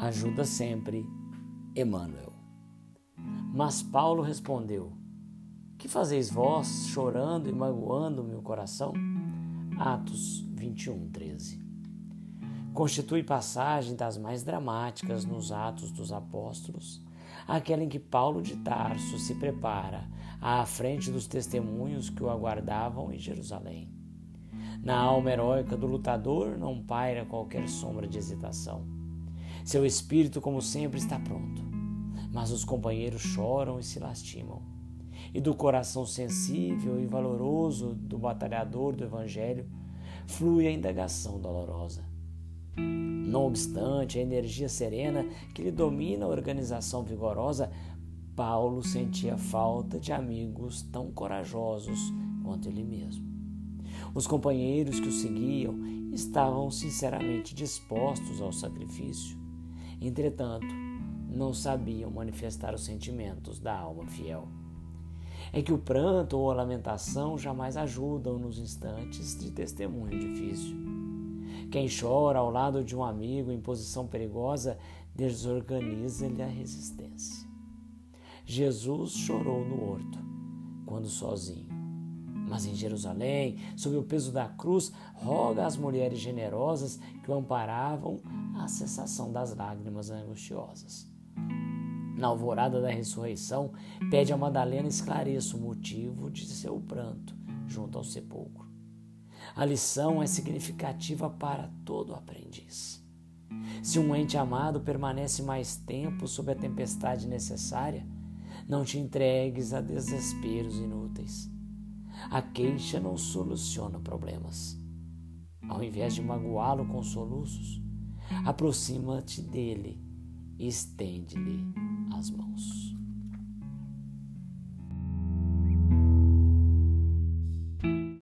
Ajuda sempre, Emmanuel. Mas Paulo respondeu: Que fazeis vós, chorando e magoando meu coração? Atos 21, 13. Constitui passagem das mais dramáticas nos Atos dos Apóstolos, aquela em que Paulo de Tarso se prepara à frente dos testemunhos que o aguardavam em Jerusalém. Na alma heróica do lutador não paira qualquer sombra de hesitação. Seu espírito, como sempre, está pronto, mas os companheiros choram e se lastimam. E do coração sensível e valoroso do batalhador do Evangelho flui a indagação dolorosa. Não obstante a energia serena que lhe domina a organização vigorosa, Paulo sentia falta de amigos tão corajosos quanto ele mesmo. Os companheiros que o seguiam estavam sinceramente dispostos ao sacrifício. Entretanto, não sabiam manifestar os sentimentos da alma fiel. É que o pranto ou a lamentação jamais ajudam nos instantes de testemunho difícil. Quem chora ao lado de um amigo em posição perigosa desorganiza-lhe a resistência. Jesus chorou no horto, quando sozinho mas em Jerusalém, sob o peso da cruz, roga às mulheres generosas que o amparavam a cessação das lágrimas angustiosas. Na alvorada da ressurreição, pede a Madalena esclareça o motivo de seu pranto junto ao sepulcro. A lição é significativa para todo aprendiz. Se um ente amado permanece mais tempo sob a tempestade necessária, não te entregues a desesperos inúteis. A queixa não soluciona problemas. Ao invés de magoá-lo com soluços, aproxima-te dele e estende-lhe as mãos.